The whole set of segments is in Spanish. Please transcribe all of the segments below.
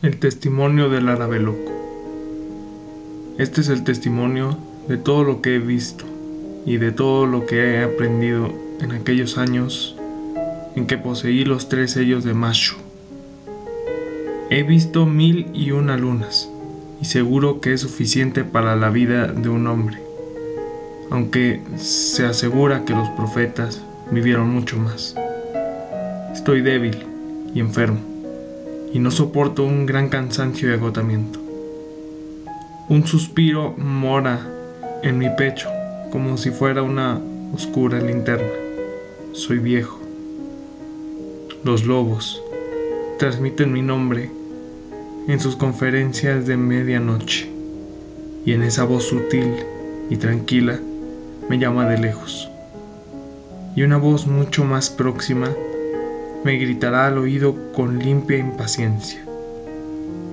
El testimonio del árabe loco. Este es el testimonio de todo lo que he visto y de todo lo que he aprendido en aquellos años en que poseí los tres sellos de Macho. He visto mil y una lunas y seguro que es suficiente para la vida de un hombre, aunque se asegura que los profetas vivieron mucho más. Estoy débil y enfermo y no soporto un gran cansancio y agotamiento. Un suspiro mora en mi pecho como si fuera una oscura linterna. Soy viejo. Los lobos transmiten mi nombre en sus conferencias de medianoche y en esa voz sutil y tranquila me llama de lejos. Y una voz mucho más próxima me gritará al oído con limpia impaciencia.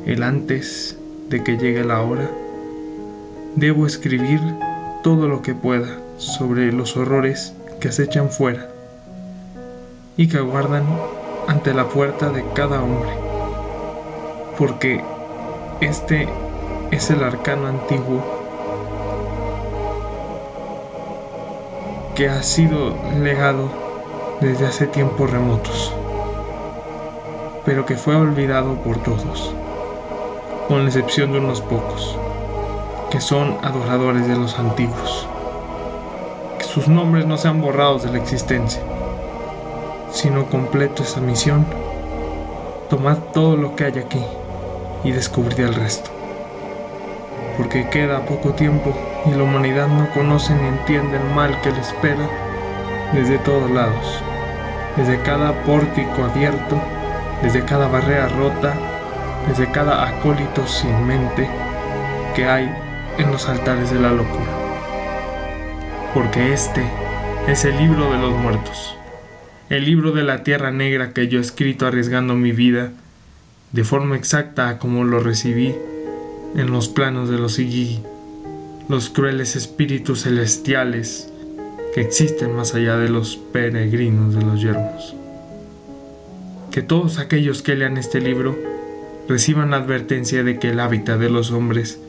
El antes de que llegue la hora, debo escribir todo lo que pueda sobre los horrores que acechan fuera y que aguardan ante la puerta de cada hombre, porque este es el arcano antiguo que ha sido legado desde hace tiempos remotos, pero que fue olvidado por todos, con la excepción de unos pocos, que son adoradores de los antiguos, que sus nombres no sean borrados de la existencia, sino completo esa misión, tomad todo lo que hay aquí y descubrid el resto, porque queda poco tiempo y la humanidad no conoce ni entiende el mal que le espera desde todos lados, desde cada pórtico abierto, desde cada barrera rota, desde cada acólito sin mente que hay en los altares de la locura. Porque este es el libro de los muertos, el libro de la tierra negra que yo he escrito arriesgando mi vida de forma exacta como lo recibí en los planos de los Igigi, los crueles espíritus celestiales que existen más allá de los peregrinos de los yermos. Que todos aquellos que lean este libro reciban la advertencia de que el hábitat de los hombres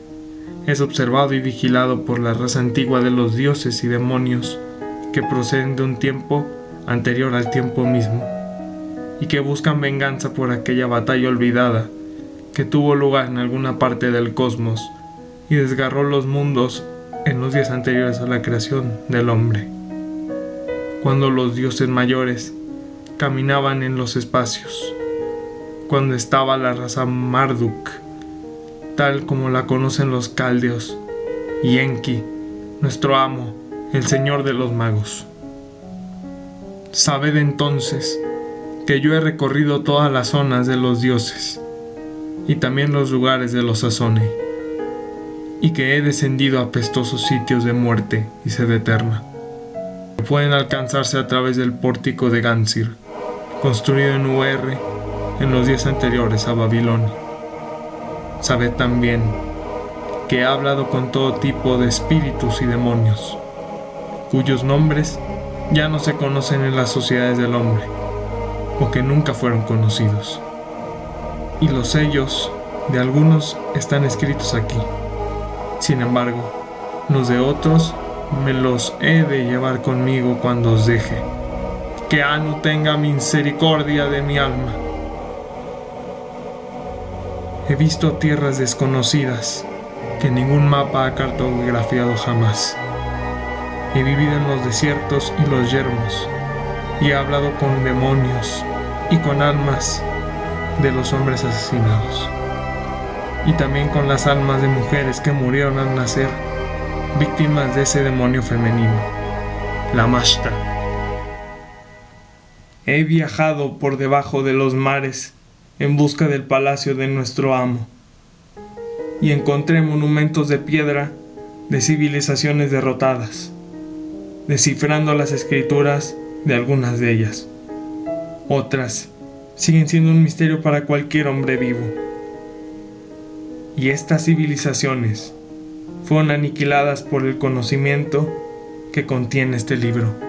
es observado y vigilado por la raza antigua de los dioses y demonios que proceden de un tiempo anterior al tiempo mismo y que buscan venganza por aquella batalla olvidada que tuvo lugar en alguna parte del cosmos y desgarró los mundos en los días anteriores a la creación del hombre cuando los dioses mayores caminaban en los espacios, cuando estaba la raza Marduk, tal como la conocen los caldeos, y Enki, nuestro amo, el señor de los magos. Sabed entonces que yo he recorrido todas las zonas de los dioses y también los lugares de los Sazone, y que he descendido a pestosos sitios de muerte y sed eterna pueden alcanzarse a través del pórtico de Gansir, construido en UR en los días anteriores a Babilonia. Sabed también que he hablado con todo tipo de espíritus y demonios, cuyos nombres ya no se conocen en las sociedades del hombre, o que nunca fueron conocidos. Y los sellos de algunos están escritos aquí. Sin embargo, los de otros me los he de llevar conmigo cuando os deje. Que Anu tenga misericordia de mi alma. He visto tierras desconocidas que ningún mapa ha cartografiado jamás. He vivido en los desiertos y los yermos, y he hablado con demonios y con almas de los hombres asesinados, y también con las almas de mujeres que murieron al nacer víctimas de ese demonio femenino, la Mashta. He viajado por debajo de los mares en busca del palacio de nuestro amo y encontré monumentos de piedra de civilizaciones derrotadas, descifrando las escrituras de algunas de ellas. Otras siguen siendo un misterio para cualquier hombre vivo. Y estas civilizaciones fueron aniquiladas por el conocimiento que contiene este libro.